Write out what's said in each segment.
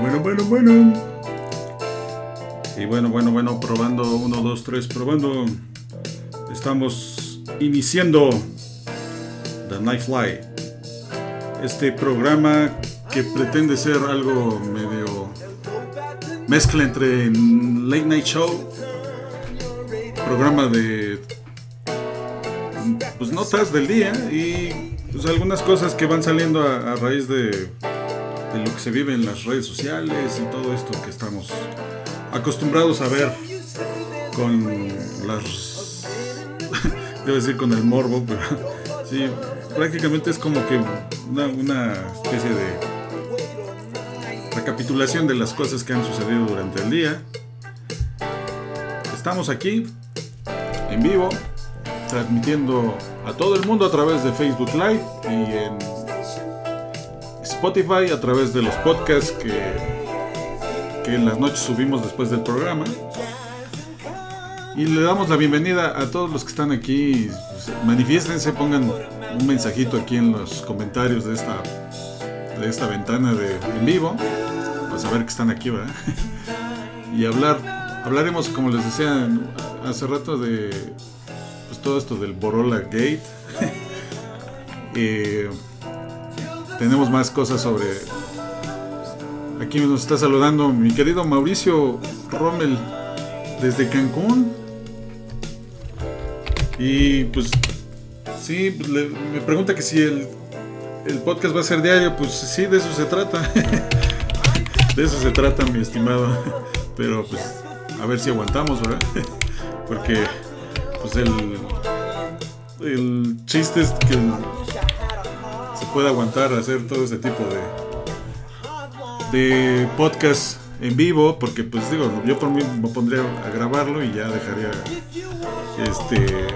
Bueno, bueno, bueno. Y bueno, bueno, bueno, probando. Uno, dos, tres, probando. Estamos iniciando The Nightfly. Este programa que pretende ser algo medio mezcla entre Late Night Show, programa de pues notas del día y pues algunas cosas que van saliendo a, a raíz de, de lo que se vive en las redes sociales y todo esto que estamos acostumbrados a ver con las debo decir con el morbo pero sí prácticamente es como que una, una especie de recapitulación de las cosas que han sucedido durante el día. Estamos aquí en vivo transmitiendo a todo el mundo a través de Facebook Live y en Spotify a través de los podcasts que, que en las noches subimos después del programa. Y le damos la bienvenida a todos los que están aquí. Manifiéstense, pongan un mensajito aquí en los comentarios de esta, de esta ventana de en vivo. Para saber que están aquí, ¿verdad? y hablar, hablaremos, como les decía hace rato, de pues, todo esto del Borola Gate. eh, tenemos más cosas sobre. Aquí nos está saludando mi querido Mauricio Rommel desde Cancún. Y pues, sí, pues, le- me pregunta que si el, el podcast va a ser diario. Pues sí, de eso se trata. de eso se trata, mi estimado. Pero pues, a ver si aguantamos, ¿verdad? Porque, pues el. El chiste es que se puede aguantar hacer todo ese tipo de de podcast en vivo porque pues digo yo por mí me pondría a grabarlo y ya dejaría este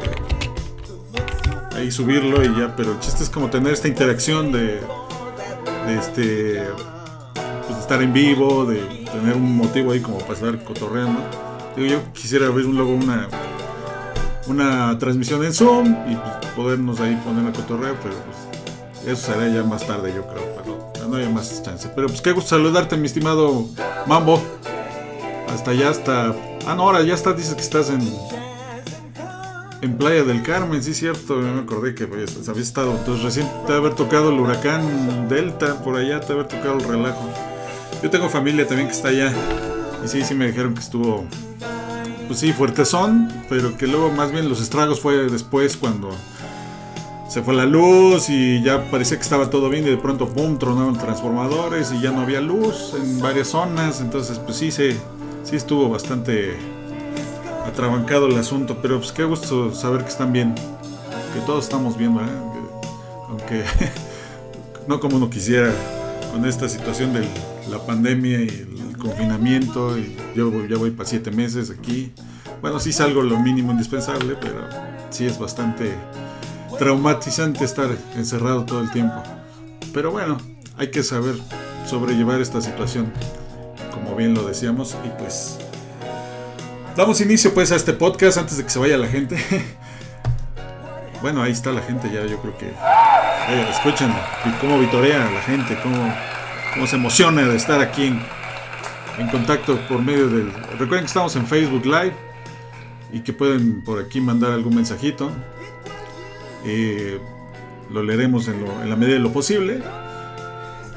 ahí subirlo y ya pero el chiste es como tener esta interacción de, este pues, estar en vivo de tener un motivo ahí como para estar cotorreando. Digo yo quisiera ver un luego una una transmisión en Zoom y pues, podernos ahí poner a cotorreo pero pues eso será ya más tarde, yo creo, pero no hay más chance. Pero pues qué gusto saludarte, mi estimado Mambo. Hasta allá, hasta. Ah, no, ahora ya está, dices que estás en. En Playa del Carmen, sí, cierto. Me acordé que pues, habías estado. Entonces, recién te haber tocado el huracán Delta, por allá, te haber tocado el relajo. Yo tengo familia también que está allá. Y sí, sí me dijeron que estuvo. Pues sí, fuertezón, pero que luego más bien los estragos fue después cuando se fue la luz y ya parecía que estaba todo bien y de pronto pum tronaron transformadores y ya no había luz en varias zonas entonces pues sí se sí estuvo bastante atrabancado el asunto pero pues qué gusto saber que están bien que todos estamos bien. Que- aunque no como uno quisiera con esta situación de la pandemia y el confinamiento y yo ya voy para siete meses aquí bueno sí salgo lo mínimo indispensable pero sí es bastante traumatizante estar encerrado todo el tiempo. Pero bueno, hay que saber sobrellevar esta situación, como bien lo decíamos, y pues damos inicio pues a este podcast antes de que se vaya la gente. Bueno, ahí está la gente ya, yo creo que eh, escuchan cómo vitorea a la gente, cómo, cómo se emociona de estar aquí en, en contacto por medio del... Recuerden que estamos en Facebook Live y que pueden por aquí mandar algún mensajito. Eh, lo leeremos en, lo- en la medida de lo posible.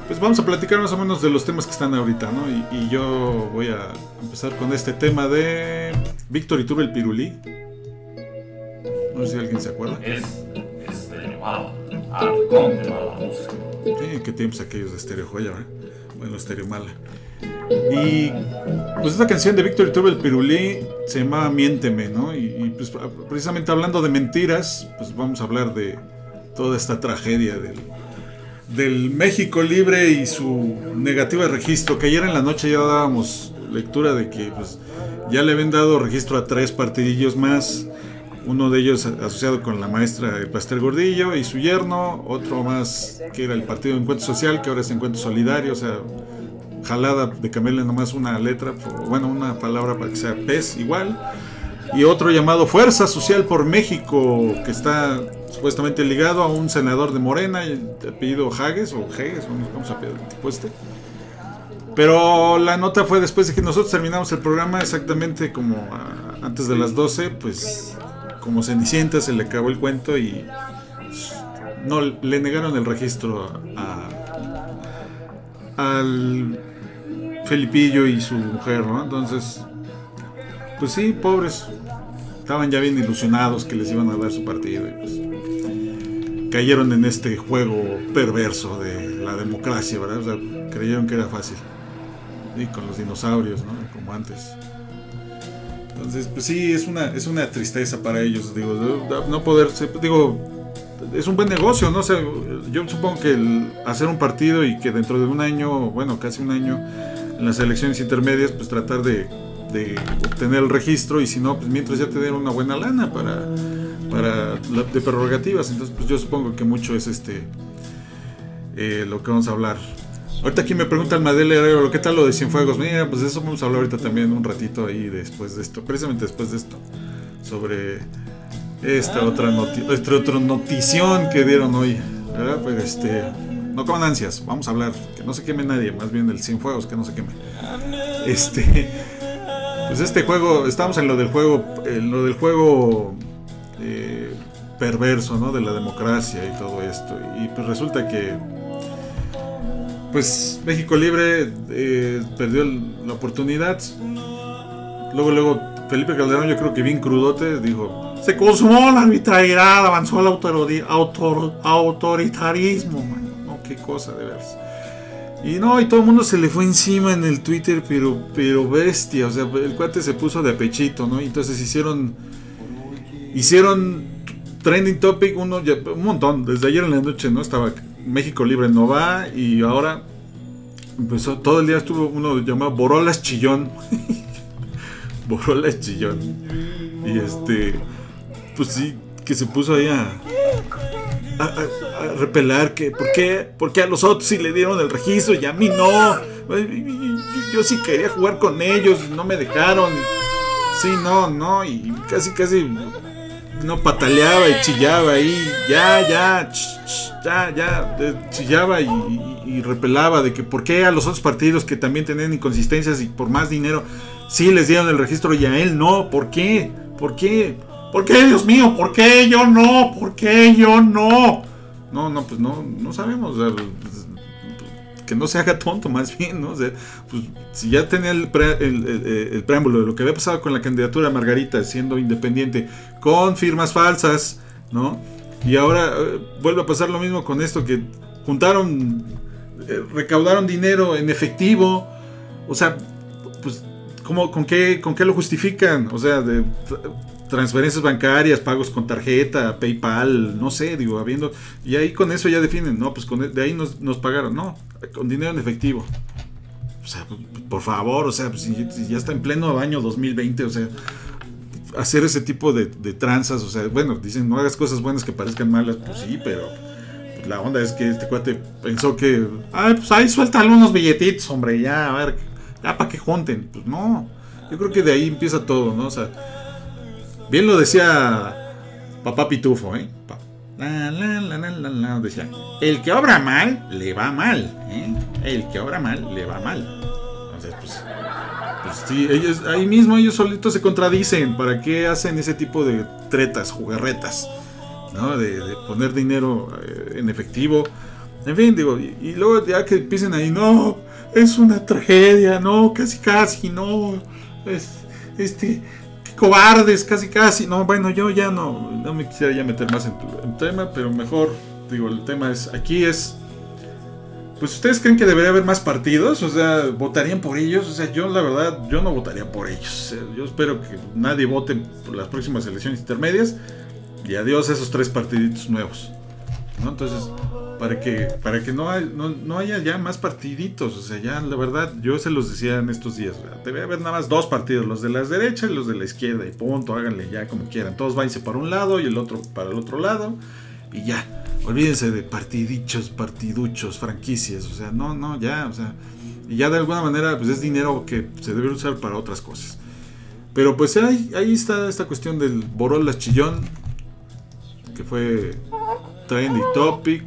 Pues vamos a platicar más o menos de los temas que están ahorita, ¿no? Y, y yo voy a empezar con este tema de Víctor Iturbe el Pirulí. No sé si alguien se acuerda. Es este, wow, arcón de mala música. Sí, qué tiempos aquellos de Stereo Joya, ¿verdad? Bueno, Stereo Mala. Y pues esta canción de Víctor Iturbe el Pirulí se llama Miénteme, ¿no? Y, y, pues precisamente hablando de mentiras, pues vamos a hablar de toda esta tragedia del, del México libre y su negativa de registro, que ayer en la noche ya dábamos lectura de que pues, ya le habían dado registro a tres partidillos más, uno de ellos asociado con la maestra el Pastel Gordillo y su yerno, otro más que era el Partido Encuentro Social, que ahora es Encuentro Solidario, o sea, jalada de cambiarle nomás una letra, bueno, una palabra para que sea PES igual. Y otro llamado Fuerza Social por México, que está supuestamente ligado a un senador de Morena, de apellido Hages, o vamos, vamos a pedir el tipo este. Pero la nota fue después de que nosotros terminamos el programa, exactamente como antes de las 12, pues como Cenicienta se le acabó el cuento y no le negaron el registro a, al Felipillo y su mujer, ¿no? Entonces, pues sí, pobres, estaban ya bien ilusionados que les iban a dar su partido y pues cayeron en este juego perverso de la democracia, ¿verdad? O sea, creyeron que era fácil. Y con los dinosaurios, ¿no? Como antes. Entonces, pues sí, es una, es una tristeza para ellos, digo, no poder, digo, es un buen negocio, ¿no? sé yo supongo que hacer un partido y que dentro de un año, bueno, casi un año, en las elecciones intermedias, pues tratar de, obtener el registro y si no, pues mientras ya te den una buena lana para, para de prerrogativas. Entonces, pues yo supongo que mucho es este eh, lo que vamos a hablar. Ahorita aquí me pregunta el Madel Herrero, ¿qué tal lo de Cienfuegos? Mira, pues eso vamos a hablar ahorita también un ratito ahí después de esto, precisamente después de esto, sobre esta otra esta otra notición que dieron hoy. ¿verdad? Pues este, no con ansias, vamos a hablar, que no se queme nadie, más bien el Cienfuegos, que no se queme. Este, pues este juego, estamos en lo del juego, en lo del juego eh, perverso, ¿no? De la democracia y todo esto. Y pues resulta que pues México Libre eh, perdió la oportunidad. Luego, luego, Felipe Calderón, yo creo que bien crudote, dijo: Se consumó la arbitrariedad, avanzó el autoritarismo. No, qué cosa, de veras. Y no, y todo el mundo se le fue encima en el Twitter, pero, pero bestia. O sea, el cuate se puso de apechito, ¿no? Y entonces hicieron. Hicieron trending topic, uno, un montón. Desde ayer en la noche, ¿no? Estaba México Libre no va y ahora empezó, todo el día estuvo uno llamado Borolas Chillón. Borolas Chillón. Y este, pues sí, que se puso ahí a, a, repelar que, ¿por qué? Porque a los otros sí le dieron el registro y a mí no. Yo sí quería jugar con ellos y no me dejaron. Sí, no, no, y casi, casi no pataleaba y chillaba ahí, ya, ya, ya, ya, chillaba y, repelaba de que por qué a los otros partidos que también tenían inconsistencias y por más dinero sí les dieron el registro y a él no, ¿por qué? ¿Por qué? ¿Por qué, Dios mío? ¿Por qué yo no? ¿Por qué yo no? No, no, pues no, no sabemos que no se haga tonto más bien, ¿no? O sea, pues, si ya tenía el, el, preámbulo de lo que había pasado con la candidatura de Margarita siendo independiente, con firmas falsas, ¿no? Y ahora eh, vuelve a pasar lo mismo con esto, que juntaron, eh, recaudaron dinero en efectivo, o sea, pues, ¿cómo, con, qué, ¿con qué lo justifican? O sea, de transferencias bancarias, pagos con tarjeta, PayPal, no sé, digo, habiendo. Y ahí con eso ya definen, no, pues con, e, de ahí nos, nos pagaron, no, con dinero en efectivo. O sea, por favor, o sea, pues, si, ya está en pleno año 2020, o sea, hacer ese tipo de, de, tranzas, o sea, bueno, dicen, no hagas cosas buenas que parezcan malas, pues sí, pero pues, la onda es que este cuate pensó que, ay, pues ahí suelta unos billetitos, hombre, ya, a ver, ya para que junten. Pues no, yo creo que de ahí empieza todo, ¿no? O sea, Bien lo decía papá Pitufo, ¿eh? decía, el que obra mal, le va mal, ¿eh? El que obra mal, le va mal. Entonces, pues, pues sí, ellos, ahí mismo ellos solitos se contradicen. ¿Para qué hacen ese tipo de tretas, jugarretas? ¿No? De, poner dinero eh, en efectivo. En fin, digo, y, y, luego ya que empiecen ahí, no, es una tragedia, no, casi casi, no. Es, este, cobardes, casi casi. No, bueno, yo ya no, no me quisiera ya meter más en tu tema, pero mejor, digo, el tema es, aquí es, pues ustedes creen que debería haber más partidos, o sea, votarían por ellos, o sea, yo la verdad, yo no votaría por ellos. yo espero que nadie vote por las próximas elecciones intermedias y adiós a esos tres partiditos nuevos. ¿No? Entonces, para que, para que no, no, haya ya más partiditos. O sea, ya la verdad, yo se los decía en estos días. Debe haber nada más dos partidos, los de la derecha y los de la izquierda. Y punto, háganle ya como quieran. Todos váyanse para un lado y el otro para el otro lado. Y ya. Olvídense de partidichos, partiduchos, franquicias. O sea, no, no, ya. O sea, y ya de alguna manera, pues es dinero que se debe usar para otras cosas. Pero pues ahí, ahí está esta cuestión del Borolas Chillón, que fue trendy topic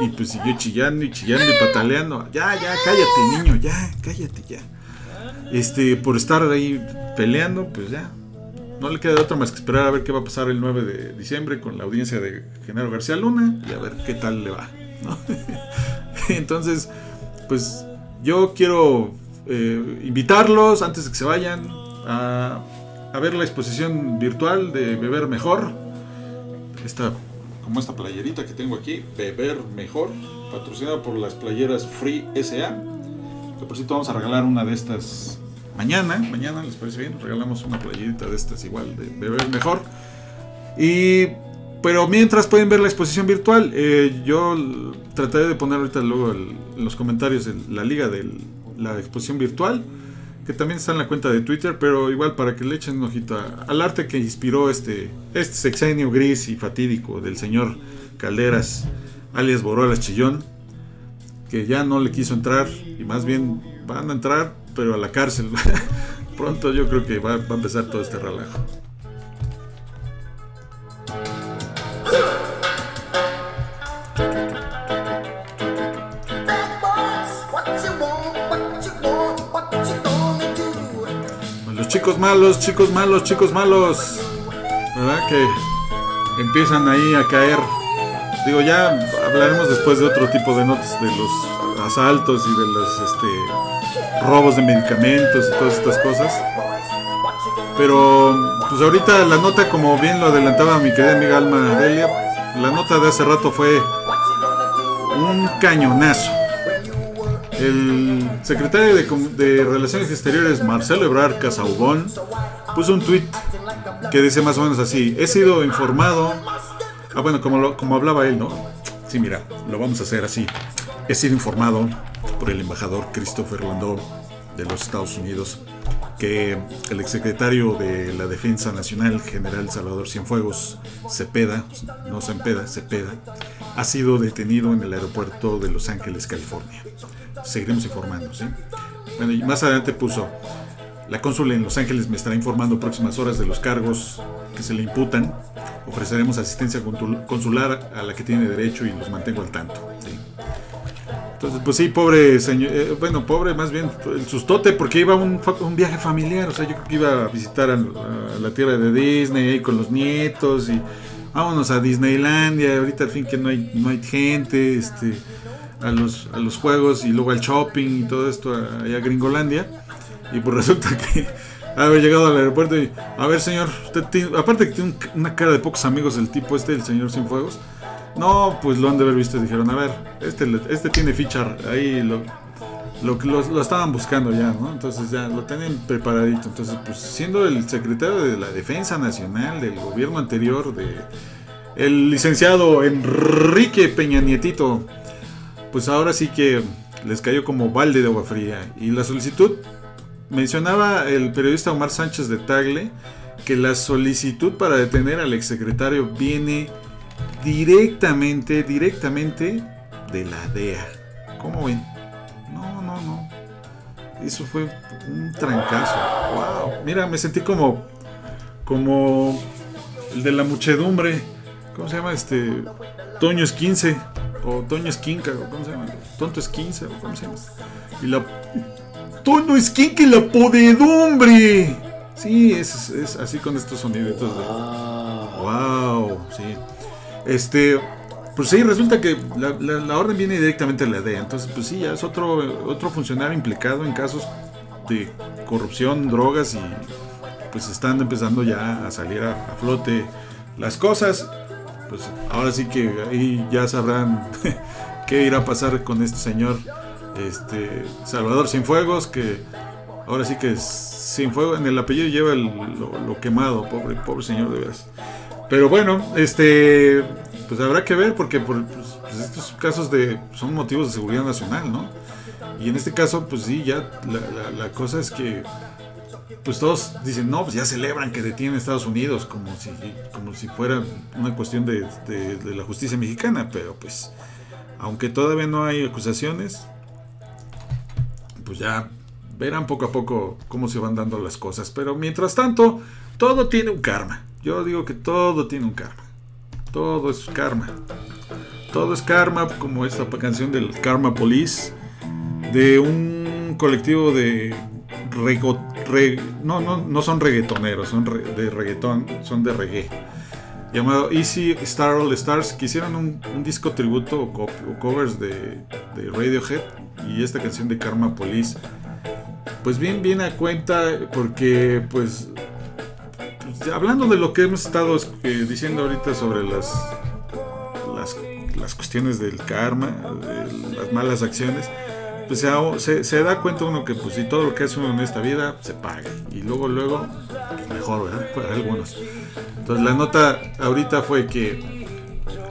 Y pues siguió chillando y chillando y pataleando. Ya, ya, cállate, niño, ya, cállate, ya. Este, por estar ahí peleando, pues ya. No le queda otra más que esperar a ver qué va a pasar el 9 de diciembre con la audiencia de Genaro García Luna y a ver qué tal le va. ¿no? Entonces, pues yo quiero eh, invitarlos antes de que se vayan a, a ver la exposición virtual de Beber Mejor. Esta como esta playerita que tengo aquí, Beber Mejor, patrocinada por las playeras Free SA. Que por cierto vamos a regalar una de estas mañana, mañana les parece bien, regalamos una playerita de estas igual de Beber Mejor. Y pero mientras pueden ver la exposición virtual, eh, yo trataré de poner ahorita luego el, en los comentarios la liga de la exposición virtual que también está en la cuenta de Twitter, pero igual para que le echen un ojito al arte que inspiró este, este sexenio gris y fatídico del señor Calderas, alias Borolas Chillón, que ya no le quiso entrar y más bien van a entrar, pero a la cárcel. Pronto yo creo que va a empezar todo este relajo. Chicos malos, chicos malos, chicos malos. ¿Verdad? Que empiezan ahí a caer. Digo, ya hablaremos después de otro tipo de notas, de los asaltos y de los este, robos de medicamentos y todas estas cosas. Pero, pues ahorita la nota, como bien lo adelantaba mi querida amiga Alma Delia, la nota de hace rato fue un cañonazo. El secretario de, Relaciones Exteriores, Marcelo Ebrard Casaubón, puso un tweet que dice más o menos así: He sido informado. Ah, bueno, como, como hablaba él, ¿no? Sí, mira, lo vamos a hacer así. He sido informado por el embajador Christopher Landau de los Estados Unidos que el exsecretario de la Defensa Nacional, general Salvador Cienfuegos Cepeda, no Cepeda, Cepeda, ha sido detenido en el aeropuerto de Los Ángeles, California. Seguiremos informando, ¿sí? Bueno, y más adelante puso, la cónsula en Los Ángeles me estará informando próximas horas de los cargos que se le imputan. Ofreceremos asistencia consular a la que tiene derecho y los mantengo al tanto. ¿sí? Entonces, pues sí, pobre señor, eh, bueno, pobre más bien el sustote, porque iba un, un viaje familiar, o sea, yo creo que iba a visitar a, la tierra de Disney ahí con los nietos y vámonos a Disneylandia, ahorita al fin que no hay, no hay gente, este, a los, a los juegos y luego al shopping y todo esto allá a Gringolandia, y pues resulta que haber llegado al aeropuerto y, a ver señor, usted aparte que tiene una cara de pocos amigos el tipo este, el señor sin fuegos, no, pues lo han de haber visto y dijeron, a ver, este, este tiene ficha, ahí lo, lo, estaban buscando ya, ¿no? Entonces ya lo tienen preparadito. Entonces, pues siendo el secretario de la Defensa Nacional del gobierno anterior, de el licenciado Enrique Peña Nietito, pues ahora sí que les cayó como balde de agua fría. Y la solicitud, mencionaba el periodista Omar Sánchez de Tagle, que la solicitud para detener al exsecretario viene directamente, directamente de la DEA. ¿Cómo ven? No, no, no. Eso fue un trancazo. Wow. Mira, me sentí como como el de la muchedumbre. ¿Cómo se llama este? Toño es 15 o Toño Esquinca, ¿cómo se llama? Tonto es 15 o cómo se llama? Y la Toño Esquinca y la podedumbre. Sí, es, es así con estos sonidos. Wow, sí. Este, pues sí, resulta que la, orden viene directamente de la DEA. Entonces, pues sí, ya es otro, otro funcionario implicado en casos de corrupción, drogas y pues están empezando ya a salir a, flote las cosas. Pues ahora sí que ahí ya sabrán qué irá a pasar con este señor este Salvador Cienfuegos, que ahora sí que sin fuego en el apellido lleva lo, quemado, pobre, pobre señor de veras. Pero bueno, este, pues habrá que ver porque pues, pues, estos casos de son motivos de seguridad nacional, ¿no? Y en este caso, pues sí, ya la, cosa es que pues todos dicen, no, pues ya celebran que detienen a Estados Unidos como si, como si fuera una cuestión de, de la justicia mexicana, pero pues aunque todavía no hay acusaciones, pues ya verán poco a poco cómo se van dando las cosas. Pero mientras tanto, todo tiene un karma. Yo digo que todo tiene un karma. Todo es karma. todo es karma, como esta canción del Karma Police, de un colectivo de rego, no, no, no son reggaetoneros, son de reggaetón, son de reggae, llamado Easy Star All Stars, que un, disco tributo o, covers de, de, Radiohead y esta canción de Karma Police. Pues bien, bien a cuenta, porque pues hablando de lo que hemos estado eh, diciendo ahorita sobre las, las, cuestiones del karma, de las malas acciones, pues se, se, da cuenta uno que pues si todo lo que hace uno en esta vida se paga y luego luego pues, mejor verdad para algunos. Entonces la nota ahorita fue que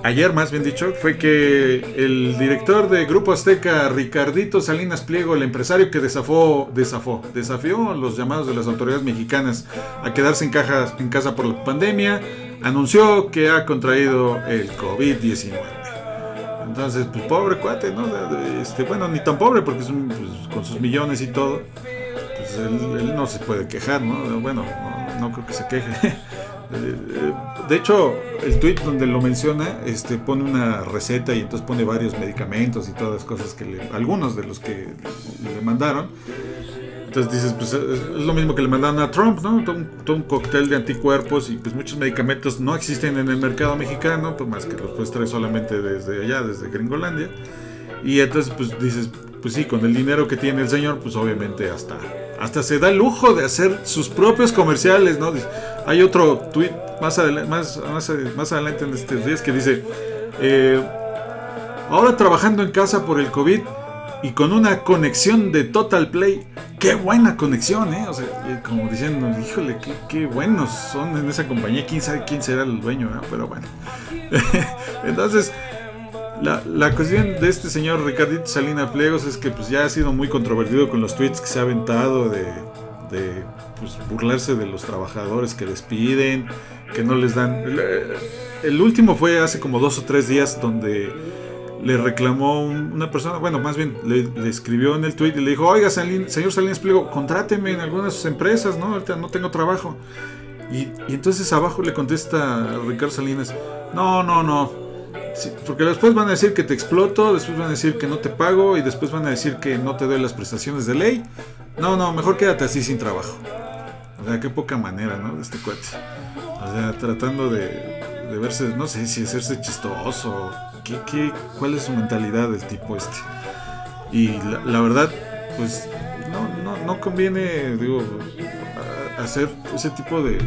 ayer más bien dicho fue que el director de Grupo Azteca Ricardito Salinas Pliego el empresario que desafó desafó desafió los llamados de las autoridades mexicanas a quedarse en, cajas, en casa por la pandemia anunció que ha contraído el COVID-19 entonces, pues pobre cuate, ¿no? Este, bueno, ni tan pobre porque es pues, con sus millones y todo, pues él, no se puede quejar, ¿no? Bueno, no, creo que se queje. De hecho, el tweet donde lo menciona, este, pone una receta y entonces pone varios medicamentos y todas las cosas que le, algunos de los que le mandaron. Entonces dices, pues es lo mismo que le mandaron a Trump, ¿no? Todo un, cóctel de anticuerpos y pues muchos medicamentos no existen en el mercado mexicano, pues más que los puedes traer solamente desde allá, desde Gringolandia. Y entonces pues dices, pues sí, con el dinero que tiene el señor, pues obviamente hasta, hasta se da el lujo de hacer sus propios comerciales, ¿no? Hay otro tweet más, adelante, más, más, adelante en estos días que dice, eh, ahora trabajando en casa por el COVID, y con una conexión de Total Play. Qué buena conexión, ¿eh? O sea, eh, como diciendo, híjole, qué, buenos son en esa compañía. Quién sabe quién será el dueño, Pero bueno. Entonces, la, cuestión de este señor Ricardito Salina Pliegos es que pues ya ha sido muy controvertido con los tweets que se ha aventado de, de pues, burlarse de los trabajadores que despiden, que no les dan. el último fue hace como dos o tres días donde le reclamó una persona, bueno, más bien le, escribió en el tweet y le dijo, oiga, señor Salinas Pliego, contráteme en algunas de sus empresas, ¿no? Ahorita no tengo trabajo. Y, entonces abajo le contesta Ricardo Salinas, no, no, no. Porque después van a decir que te exploto, después van a decir que no te pago y después van a decir que no te doy las prestaciones de ley. No, no, mejor quédate así sin trabajo. O sea, qué poca manera, ¿no? De este cuate. O sea, tratando de, de verse, no sé si hacerse chistoso ¿Qué, cuál es su mentalidad del tipo este? Y la, verdad, pues no, no, conviene, digo, hacer ese tipo de,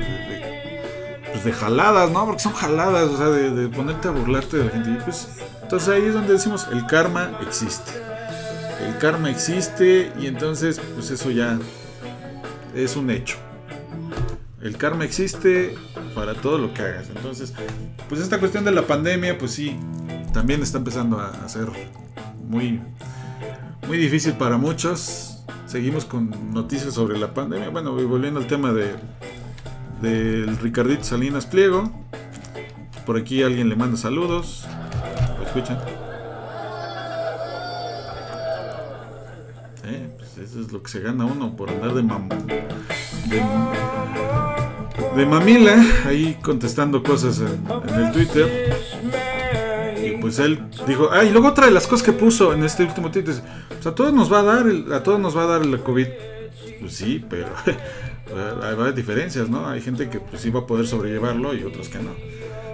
pues de jaladas, ¿no? Porque son jaladas, o sea, de, ponerte a burlarte de la gente. pues, entonces ahí es donde decimos, el karma existe. El karma existe y entonces, pues eso ya es un hecho. El karma existe para todo lo que hagas. Entonces, pues esta cuestión de la pandemia, pues sí, también está empezando a ser muy, muy difícil para muchos. Seguimos con noticias sobre la pandemia. Bueno, volviendo al tema de del Ricardito Salinas Pliego. Por aquí alguien le manda saludos. ¿Lo escuchan? Eh, pues eso es lo que se gana uno por andar de mam de, mamila ahí contestando cosas en el Twitter pues él dijo, ah, y luego otra de las cosas que puso en este último tweet es, pues a todos nos va a dar, a todos nos va a dar el COVID. Pues sí, pero hay varias diferencias, ¿no? Hay gente que pues sí va a poder sobrellevarlo y otros que no.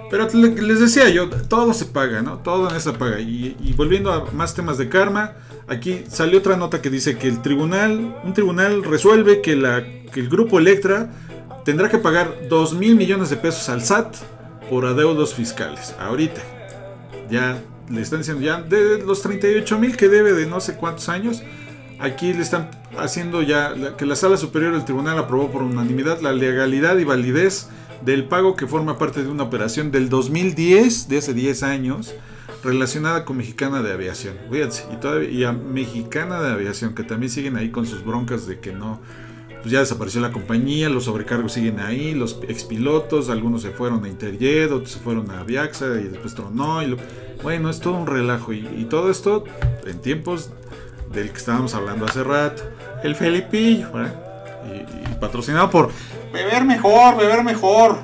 Pero les decía yo, todo se paga, ¿no? Todo en esa paga. Y, y, volviendo a más temas de karma, aquí salió otra nota que dice que el tribunal, un tribunal resuelve que, la, que el grupo Electra tendrá que pagar 2 mil millones de pesos al SAT por adeudos fiscales. Ahorita ya le están diciendo, ya de los 38 mil que debe de no sé cuántos años, aquí le están haciendo ya que la sala superior del tribunal aprobó por unanimidad la legalidad y validez del pago que forma parte de una operación del 2010, de hace 10 años, relacionada con Mexicana de Aviación. Fíjense, y, todavía, a Mexicana de Aviación, que también siguen ahí con sus broncas de que no, pues ya desapareció la compañía, los sobrecargos siguen ahí, los expilotos, algunos se fueron a Interjet, otros se fueron a Aviaxa y después tronó. Y bueno, es todo un relajo. Y, todo esto en tiempos del que estábamos hablando hace rato, el Felipillo. ¿eh? Y, patrocinado por Beber Mejor, Beber Mejor.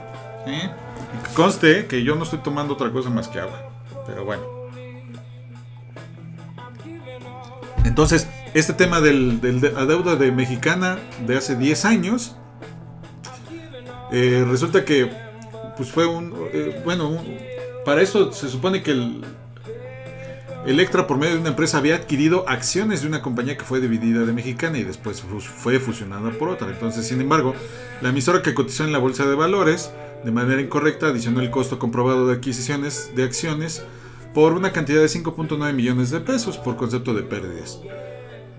conste que yo no estoy tomando otra cosa más que agua, pero bueno. Entonces, este tema del, de deuda de mexicana de hace 10 años, eh, resulta que pues fue un, eh, bueno, para eso se supone que el, Electra por medio de una empresa había adquirido acciones de una compañía que fue dividida de Mexicana y después fu- fue fusionada por otra. Entonces, sin embargo, la emisora que cotizó en la bolsa de valores de manera incorrecta adicionó el costo comprobado de adquisiciones de acciones por una cantidad de 5.9 millones de pesos por concepto de pérdidas.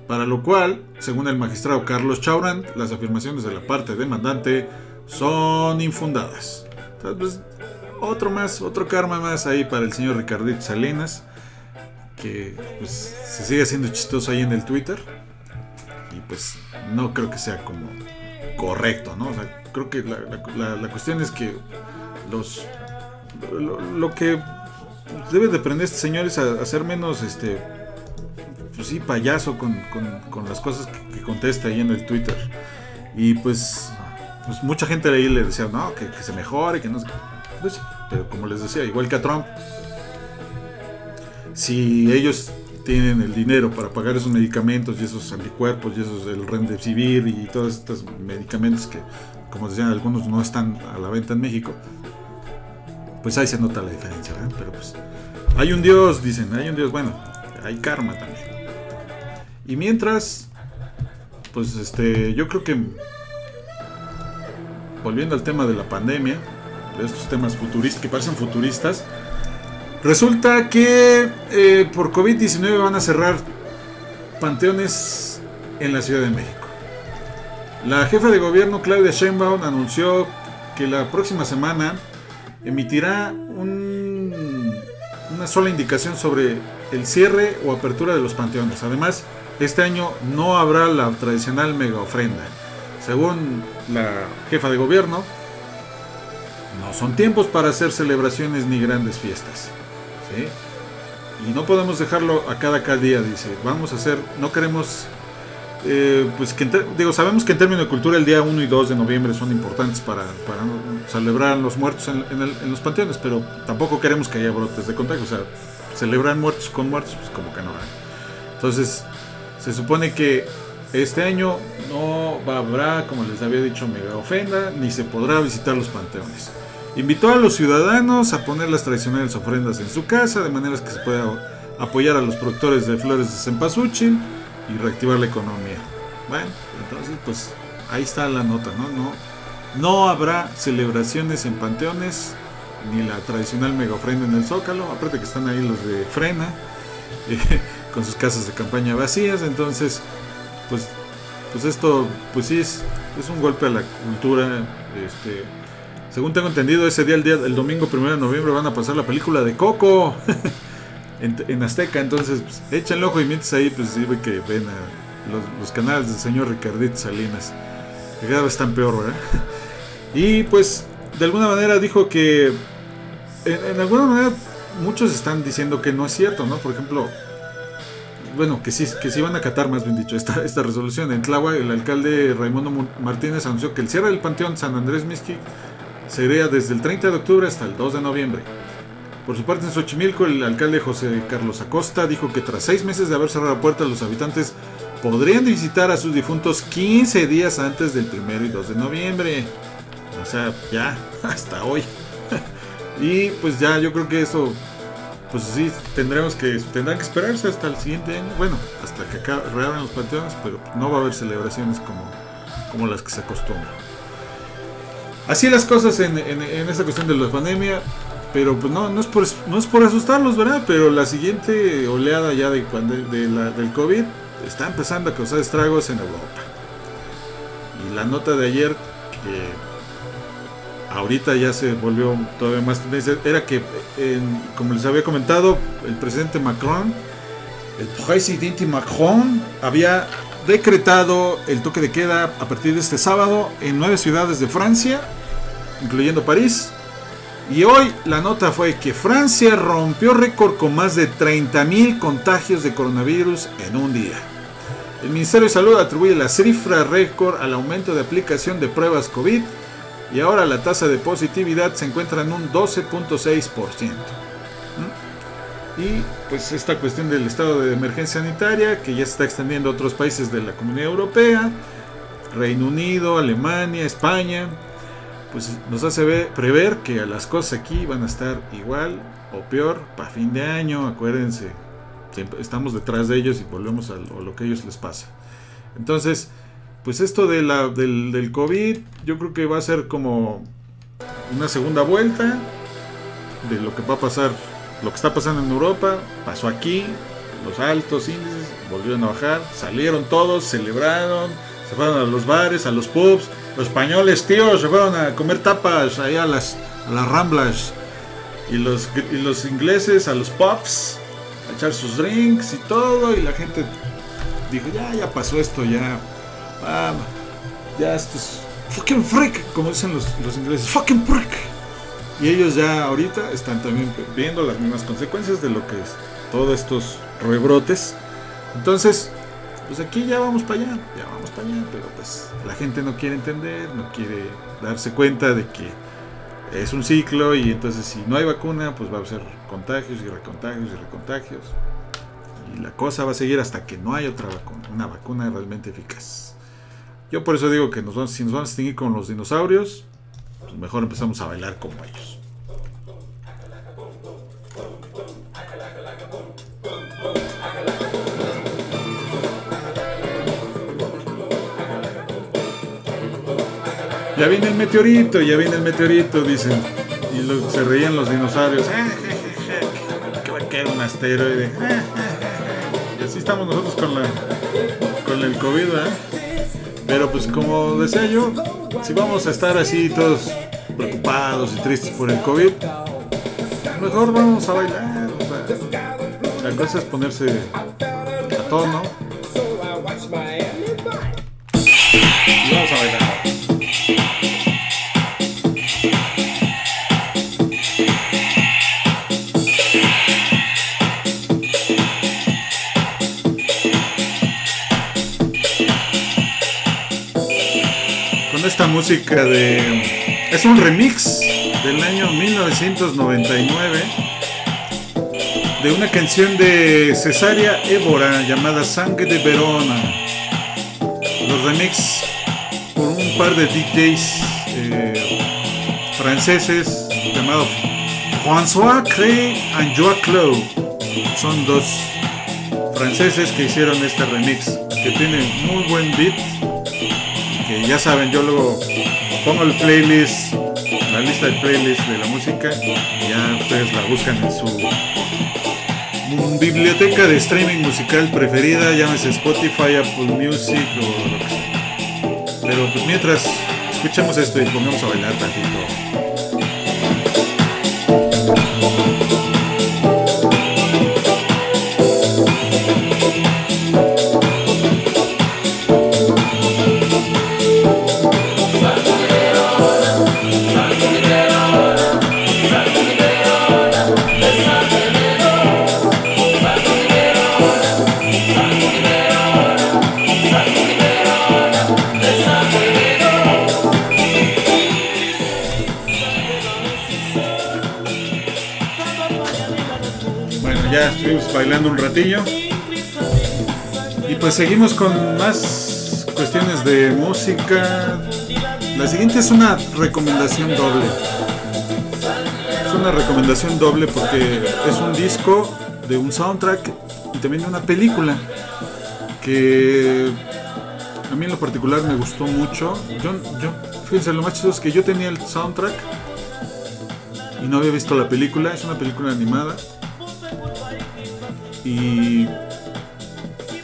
Para lo cual, según el magistrado Carlos Chaurán, las afirmaciones de la parte demandante son infundadas. Pues, otro más, otro karma más ahí para el señor Ricardito Salinas, que pues, se sigue haciendo chistoso ahí en el Twitter. Y pues no creo que sea como correcto, ¿no? O sea, creo que la, la- la- cuestión es que los lo, lo que debe de aprender este señor es a, a ser menos este pues sí payaso con, con- con las cosas que, que contesta ahí en el Twitter y pues pues mucha gente ahí le decía no que, que se mejore que no sé qué". Pues pero como les decía igual que a Trump si ellos tienen el dinero para pagar esos medicamentos y esos anticuerpos y esos el Remdesivir y todos estos medicamentos que como decían algunos no están a la venta en México pues ahí se nota la diferencia ¿verdad? pero pues hay un Dios dicen hay un Dios bueno hay karma también y mientras pues este yo creo que volviendo al tema de la pandemia de estos temas futuristas que parecen futuristas Resulta que eh, por COVID-19 van a cerrar panteones en la Ciudad de México. La jefa de gobierno Claudia Sheinbaum anunció que la próxima semana emitirá un- una sola indicación sobre el cierre o apertura de los panteones. Además, este año no habrá la tradicional mega ofrenda. Según la jefa de gobierno, no son tiempos para hacer celebraciones ni grandes fiestas. Y no podemos dejarlo a cada cada día, dice. Vamos a hacer, no queremos, eh, pues que, digo, sabemos que en términos de cultura el día 1 y 2 de noviembre son importantes para, para celebrar los muertos en, los panteones, pero tampoco queremos que haya brotes de contagio. O sea, celebrar muertos con muertos, pues como que no. ¿eh? Entonces, se supone que este año no habrá, como les había dicho, mega ofrenda, ni se podrá visitar los panteones. Invitó a los ciudadanos a poner las tradicionales ofrendas en su casa, de maneras que se pueda apoyar a los productores de flores de cempasúchil y reactivar la economía. Bueno, entonces pues ahí está la nota, ¿no? No, no habrá celebraciones en panteones, ni la tradicional mega ofrenda en el Zócalo, aparte que están ahí los de Frena, eh, con sus casas de campaña vacías, entonces pues, pues esto pues sí es, es un golpe a la cultura, este... Según tengo entendido, ese día, el, día, el domingo 1 de noviembre, van a pasar la película de Coco en, Azteca. Entonces, pues, ojo y mientras ahí, pues sí ve que ven a los, canales del señor Ricardito Salinas. Que cada están peor, ¿verdad? Y pues, de alguna manera dijo que. En, en alguna manera, muchos están diciendo que no es cierto, ¿no? Por ejemplo, bueno, que sí, que sí van a acatar, más bien dicho, esta, esta resolución. En Tláhuac, el alcalde Raimundo Mu- Martínez anunció que el cierre del Panteón San Andrés Mixquic sería desde el 30 de octubre hasta el 2 de noviembre. Por su parte, en Xochimilco, el alcalde José Carlos Acosta dijo que tras seis meses de haber cerrado la puerta, los habitantes podrían visitar a sus difuntos 15 días antes del 1 y 2 de noviembre. O sea, ya, hasta hoy. y pues ya, yo creo que eso, pues sí, tendremos que, tendrán que esperarse hasta el siguiente año. Bueno, hasta que acá reabran los panteones, pero no va a haber celebraciones como, como las que se acostumbran. Así las cosas en, en, esta cuestión de la pandemia. Pero pues no, no es por no es por asustarlos, ¿verdad? Pero la siguiente oleada ya de, de la- del COVID está empezando a causar estragos en Europa. Y la nota de ayer, que ahorita ya se volvió todavía más tendencia, era que, como les había comentado, el presidente Macron, el presidente Macron, había decretado el toque de queda a partir de este sábado en nueve ciudades de Francia, incluyendo París. Y hoy la nota fue que Francia rompió récord con más de 30.000 contagios de coronavirus en un día. El Ministerio de Salud atribuye la cifra récord al aumento de aplicación de pruebas COVID y ahora la tasa de positividad se encuentra en un 12.6%. Y pues esta cuestión del estado de emergencia sanitaria que ya se está extendiendo a otros países de la Comunidad Europea, Reino Unido, Alemania, España, pues nos hace ver, prever que las cosas aquí van a estar igual o peor para fin de año, acuérdense, estamos detrás de ellos y volvemos a lo, que a ellos les pasa. Entonces, pues esto del, del COVID, yo creo que va a ser como una segunda vuelta de lo que va a pasar, lo que está pasando en Europa, pasó aquí, los altos índices volvieron a bajar, salieron todos, celebraron, se fueron a los bares, a los pubs, los españoles, tíos, se fueron a comer tapas ahí a las, las ramblas. Y los, ingleses a los pubs, a echar sus drinks y todo. Y la gente dijo, ya, ya pasó esto, ya. ya esto es fucking freak, como dicen los ingleses, fucking freak. Y ellos ya ahorita están también viendo las mismas consecuencias de lo que es todos estos rebrotes. Entonces, pues aquí ya vamos para allá, ya vamos para allá, pero pues la gente no quiere entender, no quiere darse cuenta de que es un ciclo y entonces si no hay vacuna, pues va a ser contagios y recontagios y recontagios. Y la cosa va a seguir hasta que no haya otra vacuna, una vacuna realmente eficaz. Yo por eso digo que nos vamos, si nos vamos a distinguir con los dinosaurios, pues mejor empezamos a bailar como ellos. Ya viene el meteorito, ya viene el meteorito, dicen. Y se reían los dinosaurios. Que va a caer un asteroide. Y así estamos nosotros con la con el COVID, ¿eh? Pero pues como decía yo, si vamos a estar así todos preocupados y tristes por el COVID, mejor vamos a bailar. la cosa es ponerse a tono. Y vamos a bailar. Música de... Es un remix del año 1999 de una canción de Cesaria Évora llamada Sangre de Verona. Los remix por un par de DJs eh, franceses llamados François Cré y Joa Clou. Son dos franceses que hicieron este remix que tiene muy buen beat ya saben, yo luego pongo el playlist, la lista de playlist de la música, y ya ustedes la buscan en su biblioteca de streaming musical preferida, llámese Spotify, Apple Music o lo que sea. Pero pues mientras escuchemos esto y pongamos a bailar tantito. Bailando un ratillo. Y pues seguimos con más cuestiones de música. La siguiente es una recomendación doble. Es una recomendación doble porque es un disco de un soundtrack y también de una película que a mí en lo particular me gustó mucho. Yo, yo, fíjense, lo más chido es que yo tenía el soundtrack y no había visto la película. Es una película animada y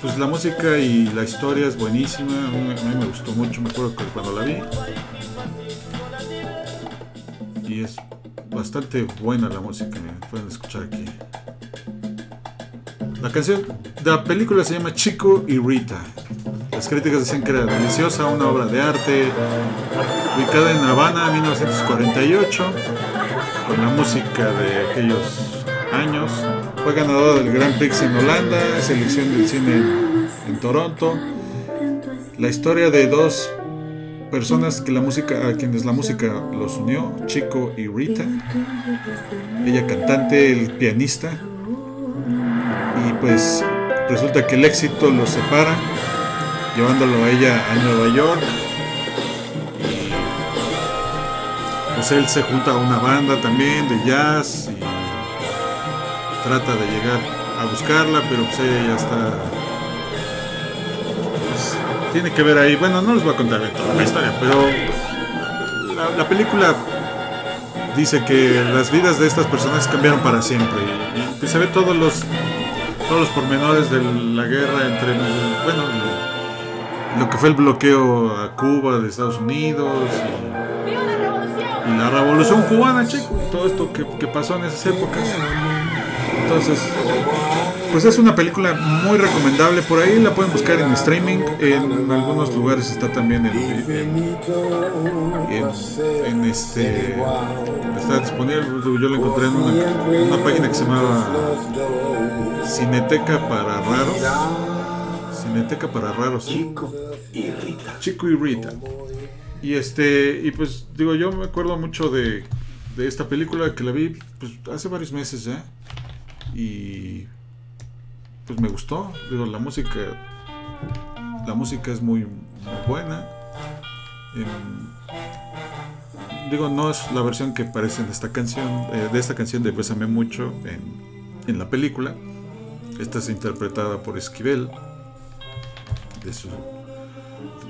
pues la música y la historia es buenísima, a mí, me gustó mucho, me acuerdo que cuando la vi. Y es bastante buena la música, pueden escuchar aquí. La canción de la película se llama Chico y Rita. Las críticas decían que era deliciosa, una obra de arte, ubicada en Habana 1948, con la música de aquellos años. Fue ganador del Grand Prix en Holanda, selección del cine en, Toronto. La historia de dos personas que la música, a quienes la música los unió, Chico y Rita. Ella cantante, el pianista. pues resulta que el éxito los separa, llevándolo a ella a Nueva York. Y pues él se junta a una banda también de jazz y trata de llegar a buscarla, pero pues ella ya está pues, tiene que ver ahí. Bueno, no les voy a contar toda la historia, pero la, la película dice que las vidas de estas personas cambiaron para siempre y, y que se ve todos los todos los pormenores de la guerra entre bueno lo que fue el bloqueo a Cuba de Estados Unidos y, y la revolución cubana chico todo esto que, que pasó en esas épocas entonces pues es una película muy recomendable. Por ahí la pueden buscar en streaming. En algunos lugares está también en, en- en- en este está disponible. Yo lo encontré en una, una página que se llamaba Cineteca para raros. Cineteca para raros. Chico y Rita. Chico y Rita. Y este y pues digo yo me acuerdo mucho de, de esta película que la vi pues, hace varios meses ya y pues me gustó. Digo la música la música es muy, buena. Em, digo no es la versión que aparece en esta canción eh, de esta canción de Bésame mucho en, en la película. Esta es interpretada por Esquivel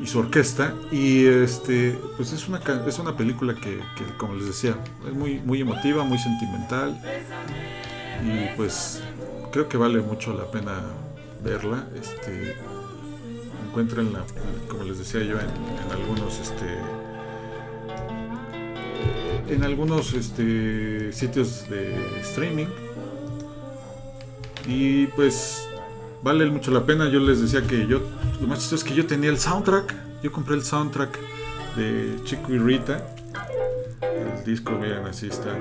y su orquesta. Y este pues es una es una película que, que, como les decía es muy muy emotiva muy sentimental y pues creo que vale mucho la pena verla este encuentrenla como les decía yo en, algunos este en algunos este sitios de streaming y pues vale mucho la pena. Yo les decía que yo, lo más chistoso es que yo tenía el soundtrack. Yo compré el soundtrack de Chico y Rita. El disco, miren, así está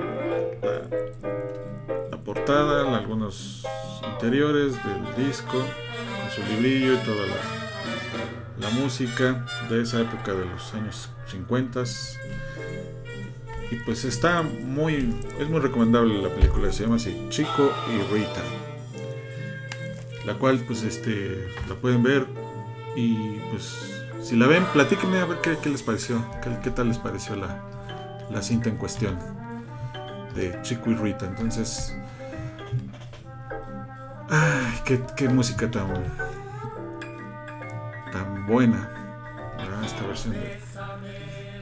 la, portada, algunos interiores del disco, con su librillo y toda la, música de esa época de los años 50. Y pues está muy, es muy recomendable la película, se llama así, Chico y Rita la cual pues este la pueden ver y pues si la ven platíquenme a ver qué, les pareció qué tal les pareció la, la cinta en cuestión de Chico y Rita entonces ay qué, música tan tan buena esta versión de-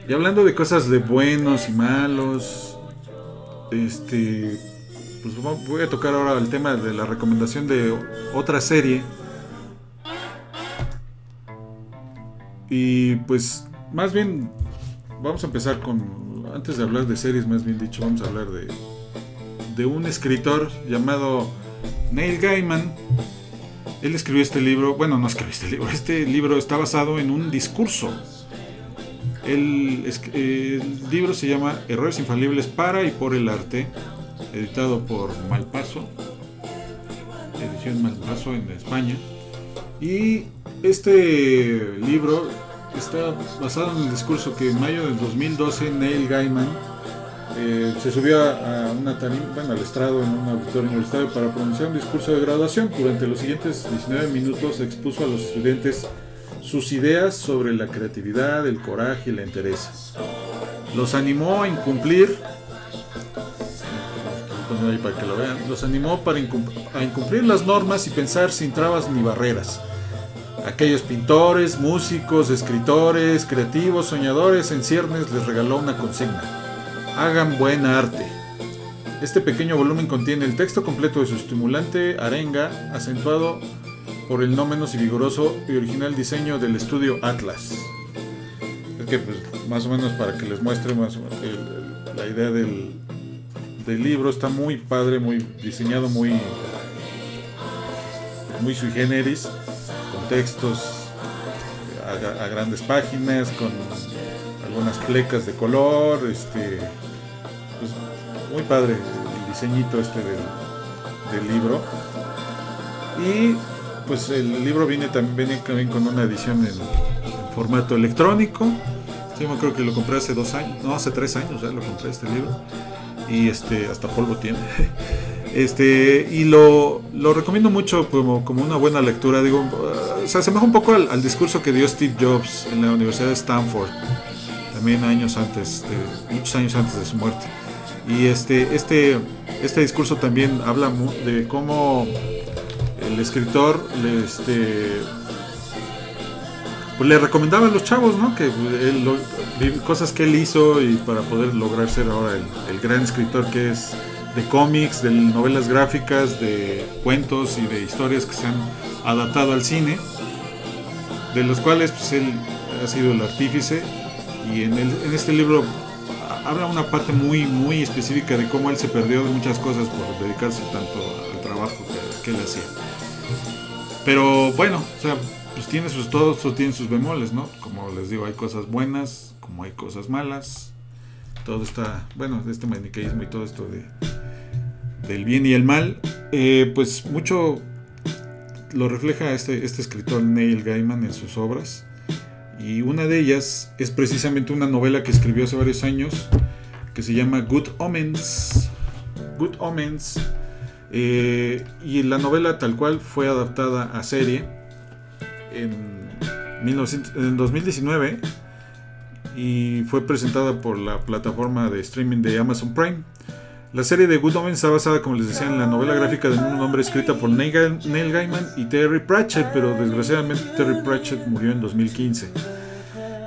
y hablando de cosas de buenos y malos este pues vo- voy a tocar ahora el tema de la recomendación de otra serie. Y pues más bien vamos a empezar con, antes de hablar de series, más bien dicho, vamos a hablar de, de un escritor llamado Neil Gaiman. Él escribió este libro, bueno, no escribió este libro, este libro está basado en un discurso. El, el libro se llama Errores infalibles para y por el arte editado por Malpaso, edición Malpaso en España. Y este libro está basado en el discurso que en mayo del 2012 Neil Gaiman eh, se subió a, una tarima, bueno, al estrado en un auditorio universitario para pronunciar un discurso de graduación. Durante los siguientes 19 minutos expuso a los estudiantes sus ideas sobre la creatividad, el coraje y la entereza. Los animó a incumplir para que lo vean. Los animó para a incumplir las normas y pensar sin trabas ni barreras. Aquellos pintores, músicos, escritores, creativos, soñadores en ciernes les regaló una consigna. Hagan buen arte. Este pequeño volumen contiene el texto completo de su estimulante arenga, acentuado por el no menos y vigoroso y original diseño del estudio Atlas. Que, pues, más o menos para que les muestre más la idea del, del libro está muy padre, muy diseñado, muy muy sui generis, textos a, grandes páginas, con algunas plecas de color, este, pues, muy padre el diseñito este del, libro. Y pues el libro viene también, viene también con una edición en, formato electrónico. Me creo que lo compré hace dos años, no, hace tres años lo compré este libro y este hasta polvo tiene Este, y lo, lo recomiendo mucho como, como, una buena lectura. Digo, se asemeja un poco al, discurso que dio Steve Jobs en la Universidad de Stanford, también años antes, muchos años antes de su muerte. Y este, este, este discurso también habla de cómo el escritor le, este, pues le recomendaba a los chavos, ¿no? Que él, cosas que él hizo y para poder lograr ser ahora el, el gran escritor que es de cómics, de novelas gráficas, de cuentos y de historias que se han adaptado al cine, de los cuales pues, él ha sido el artífice y en, el, en este libro habla una parte muy muy específica de cómo él se perdió de muchas cosas por dedicarse tanto al trabajo que, que él hacía. Pero bueno, o sea, pues tiene sus todos, tiene sus bemoles, ¿no? Como les digo, hay cosas buenas, como hay cosas malas. Todo está, bueno, este maniqueísmo y todo esto de del bien y el mal, eh, pues mucho lo refleja este, este escritor Neil Gaiman en sus obras. Y una de ellas es precisamente una novela que escribió hace varios años que se llama Good Omens. Good Omens. Eh, y la novela tal cual fue adaptada a serie en, 1900, en 2019 y fue presentada por la plataforma de streaming de Amazon Prime. La serie de Good Omens está basada, como les decía, en la novela gráfica de un nombre escrita por Neil Gaiman y Terry Pratchett, pero desgraciadamente Terry Pratchett murió en 2015.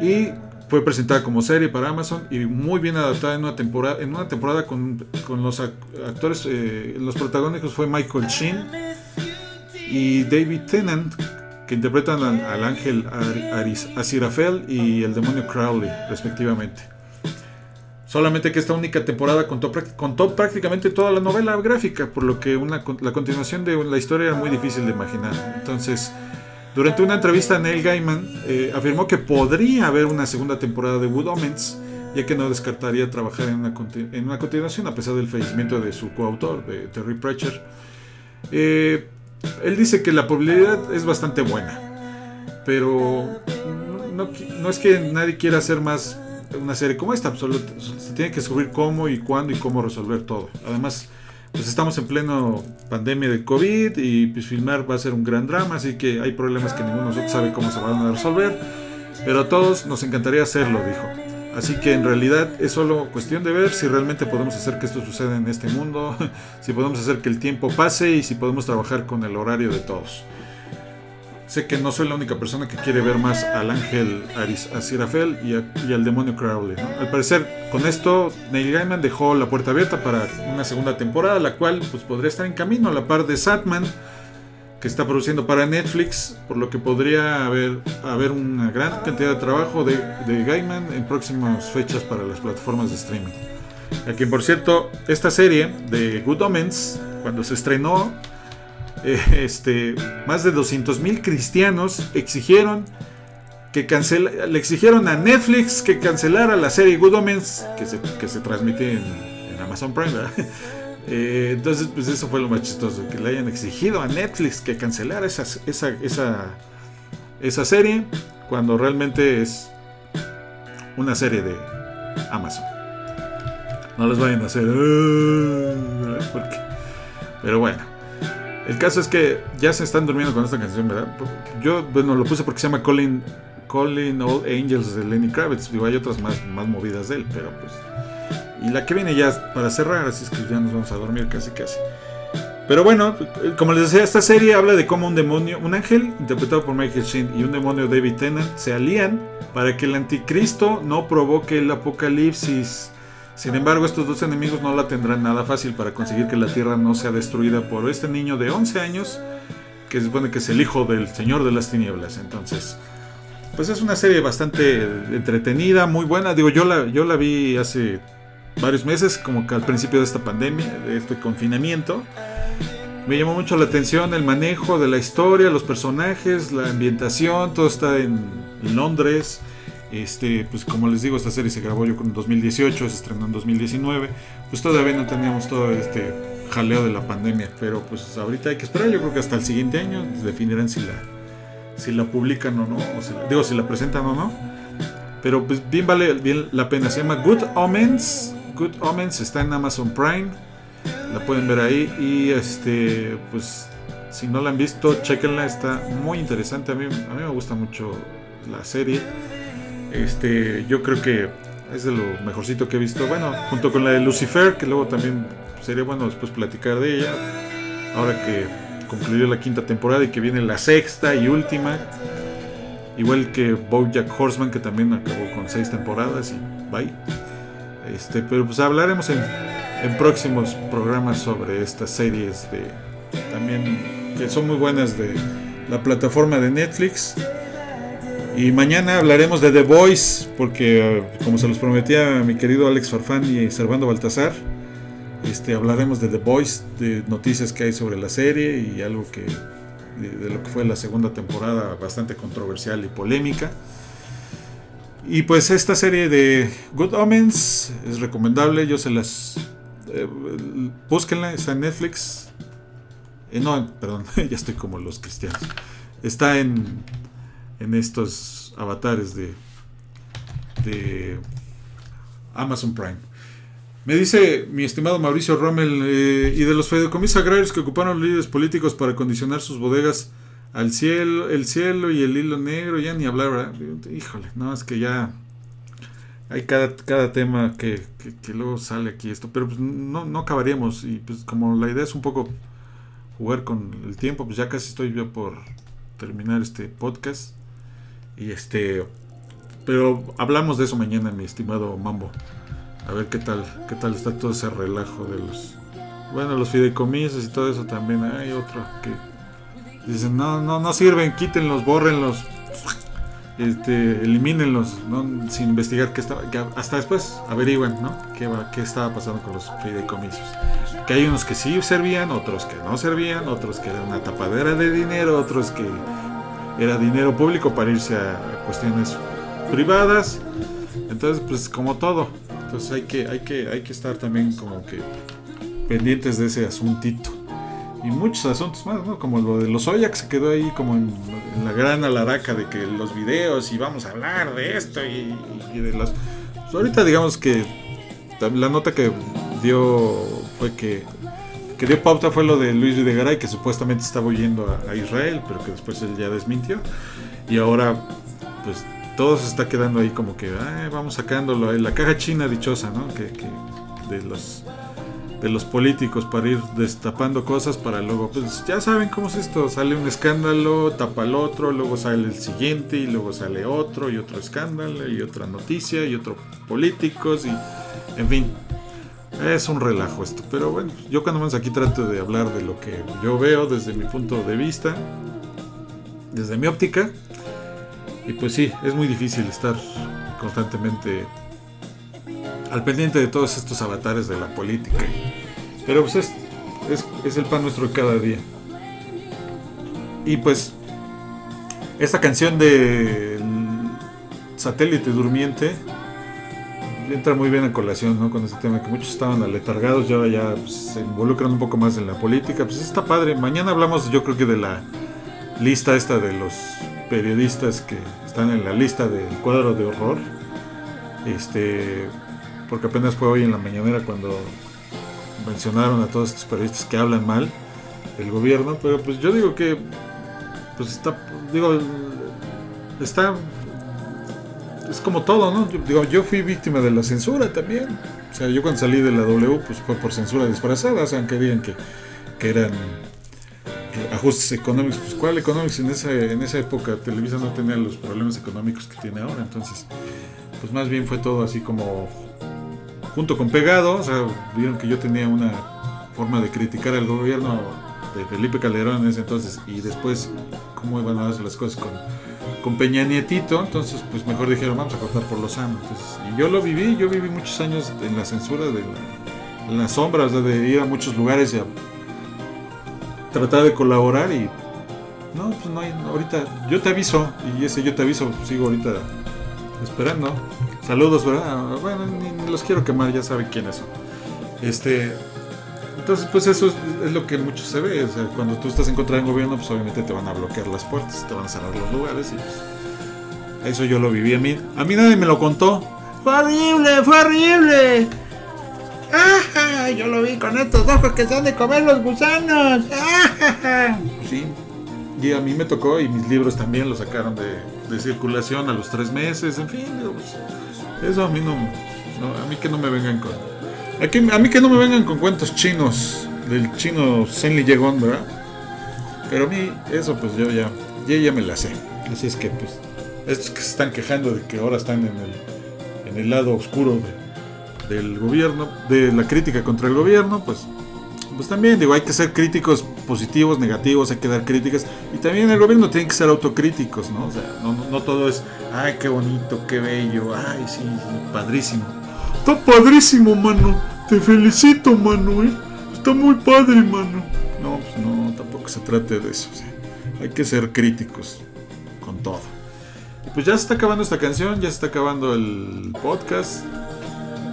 Y fue presentada como serie para Amazon y muy bien adaptada en una temporada, en una temporada con, con los actores, eh, los protagónicos fue Michael Sheen y David Tennant, que interpretan al, ángel Aziraphale y el demonio Crowley, respectivamente. Solamente que esta única temporada contó, contó, prácticamente toda la novela gráfica, por lo que una, la continuación de la historia era muy difícil de imaginar. Entonces, durante una entrevista, Neil Gaiman eh, afirmó que podría haber una segunda temporada de Wood Omens, ya que no descartaría trabajar en una, en una continuación a pesar del fallecimiento de su coautor, de Terry Pratchett. Eh, él dice que la probabilidad es bastante buena, pero no, no es que nadie quiera hacer más una serie como esta. se tiene que descubrir cómo y cuándo y cómo resolver todo. Además, pues estamos en pleno pandemia de COVID y pues filmar va a ser un gran drama, así que hay problemas que ninguno de nosotros sabe cómo se van a resolver. Pero a todos nos encantaría hacerlo, dijo. Así que en realidad es solo cuestión de ver si realmente podemos hacer que esto suceda en este mundo, si podemos hacer que el tiempo pase y si podemos trabajar con el horario de todos. Sé que no soy la única persona que quiere ver más al ángel Aziraphale y, y al demonio Crowley. Al parecer, con esto, Neil Gaiman dejó la puerta abierta para una segunda temporada, la cual pues, podría estar en camino a la par de Satman, que está produciendo para Netflix, por lo que podría haber, una gran cantidad de trabajo de, de Gaiman en próximas fechas para las plataformas de streaming. A quien, por cierto, esta serie de Good Omens, cuando se estrenó, este, más de 200.000 cristianos exigieron que cancela, le exigieron a Netflix que cancelara la serie Good Omens que se, que se transmite en, Amazon Prime. Eh, entonces, pues eso fue lo más chistoso, que le hayan exigido a Netflix que cancelara esa, esa, esa, esa serie cuando realmente es una serie de Amazon. No les vayan a hacer... Pero bueno. El caso es que ya se están durmiendo con esta canción, ¿verdad? Yo, bueno, lo puse porque se llama Calling, Calling All Angels de Lenny Kravitz. Digo, hay otras más, más movidas de él, pero pues. Y la que viene ya para cerrar, así es que ya nos vamos a dormir casi casi. Pero bueno, como les decía, esta serie habla de cómo un demonio, un ángel interpretado por Michael Sheen y un demonio David Tennant se alían para que el anticristo no provoque el apocalipsis. Sin embargo, estos dos enemigos no la tendrán nada fácil para conseguir que la Tierra no sea destruida por este niño de 11 años, que se supone que es el hijo del Señor de las Tinieblas. Entonces, pues es una serie bastante entretenida, muy buena. Digo, yo la, yo la vi hace varios meses, como que al principio de esta pandemia, de este confinamiento. Me llamó mucho la atención el manejo de la historia, los personajes, la ambientación, todo está en Londres. Este, pues como les digo, esta serie se grabó yo en 2018, se estrenó en 2019. Pues todavía no teníamos todo este jaleo de la pandemia, pero pues ahorita hay que esperar. Yo creo que hasta el siguiente año definirán si la, si la publican o no, digo, si la presentan o no. Pero pues bien vale bien la pena. Se llama Good Omens. Good Omens está en Amazon Prime. La pueden ver ahí y este, pues si no la han visto, chequenla, está muy interesante. A mí, a mí me gusta mucho la serie. Este, yo creo que es de lo mejorcito que he visto. Bueno, junto con la de Lucifer, que luego también sería bueno después platicar de ella. Ahora que concluyó la quinta temporada y que viene la sexta y última. Igual que Bojack Horseman, que también acabó con seis temporadas y bye. Este, pero pues hablaremos en, en próximos programas sobre estas series de también que son muy buenas de la plataforma de Netflix. Y mañana hablaremos de The Voice, porque eh, como se los prometía mi querido Alex Farfán y Servando Baltasar, este, hablaremos de The Voice, de noticias que hay sobre la serie y algo que de, lo que fue la segunda temporada bastante controversial y polémica. Y pues esta serie de Good Omens es recomendable, yo se las... eh, búsquenla, está en Netflix. Eh, no, perdón, ya estoy como los cristianos. Está en, en estos avatares de, de Amazon Prime. Me dice mi estimado Mauricio Rommel, eh, y de los fideicomisos agrarios que ocuparon los líderes políticos para condicionar sus bodegas al cielo, el cielo y el hilo negro, ya ni hablar. Híjole, no, es que ya hay cada, cada tema que, que, que luego sale aquí esto, pero pues no, no acabaríamos, y pues como la idea es un poco jugar con el tiempo, pues ya casi estoy yo por terminar este podcast, y este, pero hablamos de eso mañana, mi estimado Mambo. A ver qué tal, qué tal está todo ese relajo de los, bueno, los fideicomisos y todo eso también. Hay otro que dicen no, no, no sirven, quítenlos, bórrenlos, este, elimínenlos, ¿no? sin investigar qué estaba, hasta después averigüen, ¿no? Qué, qué estaba pasando con los fideicomisos. Que hay unos que sí servían, otros que no servían, otros que era una tapadera de dinero, otros que era dinero público para irse a cuestiones privadas. Entonces, pues como todo, entonces hay que, hay que, hay que estar también como que pendientes de ese asuntito. Y muchos asuntos más, ¿no? Como lo de los Oya se quedó ahí como en, la gran alaraca de que los videos y vamos a hablar de esto y, y de las... Pues ahorita digamos que la nota que dio fue que que dio pauta fue lo de Luis Videgaray que supuestamente estaba huyendo a, Israel, pero que después él ya desmintió. Y ahora pues todo se está quedando ahí como que vamos sacándolo la caja china dichosa no que, que, de los de los políticos para ir destapando cosas para luego pues ya saben cómo es esto. Sale un escándalo tapa el otro luego sale el siguiente y luego sale otro y otro escándalo y otra noticia y otro políticos y en fin es un relajo esto pero bueno yo cuando menos aquí trato de hablar de lo que yo veo desde mi punto de vista desde mi óptica y pues sí, es muy difícil estar constantemente al pendiente de todos estos avatares de la política. Pero pues es, es, es, el pan nuestro de cada día. Y pues esta canción de Satélite Durmiente entra muy bien a colación ¿no? con este tema que muchos estaban aletargados y ahora ya pues, se involucran un poco más en la política. Pues está padre. Mañana hablamos yo creo que de la lista esta de los periodistas que están en la lista del cuadro de horror. Este, porque apenas fue hoy en la mañanera cuando mencionaron a todos estos periodistas que hablan mal del gobierno, pero pues yo digo que pues está digo está es como todo, ¿no? Yo, digo, yo fui víctima de la censura también. O sea, yo cuando salí de la W pues fue por censura disfrazada, o sea, aunque digan que, que eran ajustes económicos, pues cuál económicos en esa, en esa época Televisa no tenía los problemas económicos que tiene ahora, entonces pues más bien fue todo así como junto con pegado, o sea, vieron que yo tenía una forma de criticar al gobierno de Felipe Calderón en ese entonces y después cómo iban a hacer las cosas con, con Peña Nietito, entonces pues mejor dijeron vamos a cortar por los años, y yo lo viví, yo viví muchos años en la censura de la, en la sombra, o sea, de ir a muchos lugares y a tratar de colaborar y no, pues no hay, ahorita yo te aviso y ese yo te aviso, sigo ahorita esperando. Saludos, ¿verdad? Bueno, ni, ni los quiero quemar, ya saben quiénes son. Este, entonces, pues eso es, es, lo que mucho se ve. O sea, cuando tú estás en contra del gobierno, pues obviamente te van a bloquear las puertas, te van a cerrar los lugares y pues, eso yo lo viví a mí. A mí nadie me lo contó. Fue horrible, fue horrible. ¡Ah! Yo lo vi con estos ojos que se han de comer los gusanos. ¡Ah! Sí. Y a mí me tocó y mis libros también los sacaron de, de circulación a los tres meses. En fin, pues, eso a mí no, no, A mí que no me vengan con. A mí que no me vengan con cuentos chinos. Del chino Senli Yegon, ¿verdad? Pero a mí, eso pues yo ya, ya, ya me la sé. Así es que pues. Estos que se están quejando de que ahora están en el, en el lado oscuro de, del gobierno, de la crítica contra el gobierno, pues pues también digo, hay que ser críticos positivos, negativos, hay que dar críticas. Y también el gobierno tiene que ser autocríticos, ¿no? O sea, no, no, todo es, ay, qué bonito, qué bello, ay, sí, padrísimo. Está padrísimo, mano. Te felicito, mano, ¿eh? Está muy padre, mano. No, pues no, tampoco se trate de eso. Hay que ser críticos con todo. Pues ya se está acabando esta canción, ya se está acabando el podcast.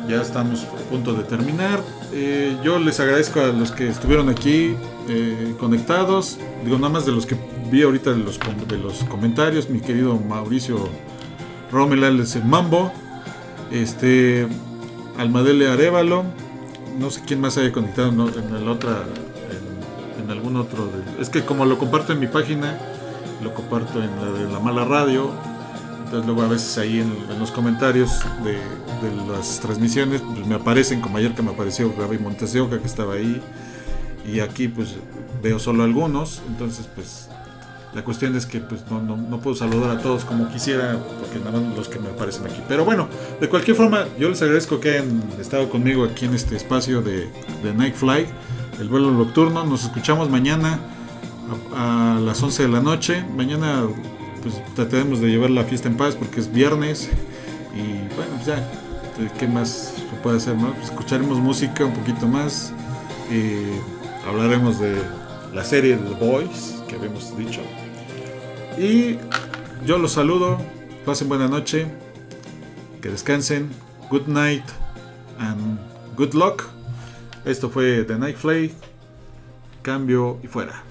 Ya estamos a punto de terminar. Eh, yo les agradezco a los que estuvieron aquí eh, conectados. Digo, nada más de los que vi ahorita de los, de los comentarios. Mi querido Mauricio Romelal es el Mambo. Este, Almadele Arevalo. No sé quién más haya conectado en el otra. En, algún otro. es que como lo comparto en mi página, lo comparto en la de la mala radio entonces luego a veces ahí en, los comentarios de, las transmisiones pues me aparecen, como ayer que me apareció Gaby Montes de Oca que estaba ahí. Y aquí pues veo solo algunos. Entonces pues la cuestión es que pues no, no, puedo saludar a todos como quisiera, porque nada más los que me aparecen aquí. Pero bueno, de cualquier forma, yo les agradezco que hayan estado conmigo aquí en este espacio de, de Night Fly, el vuelo nocturno. Nos escuchamos mañana a, las 11 de la noche. Mañana pues trataremos de llevar la fiesta en paz porque es viernes y bueno, pues ya, ¿qué más se puede hacer? No? Pues escucharemos música un poquito más, eh, hablaremos de la serie The Boys que habíamos dicho y yo los saludo, pasen buena noche, que descansen, good night and good luck. Esto fue The Night Fly, cambio y fuera.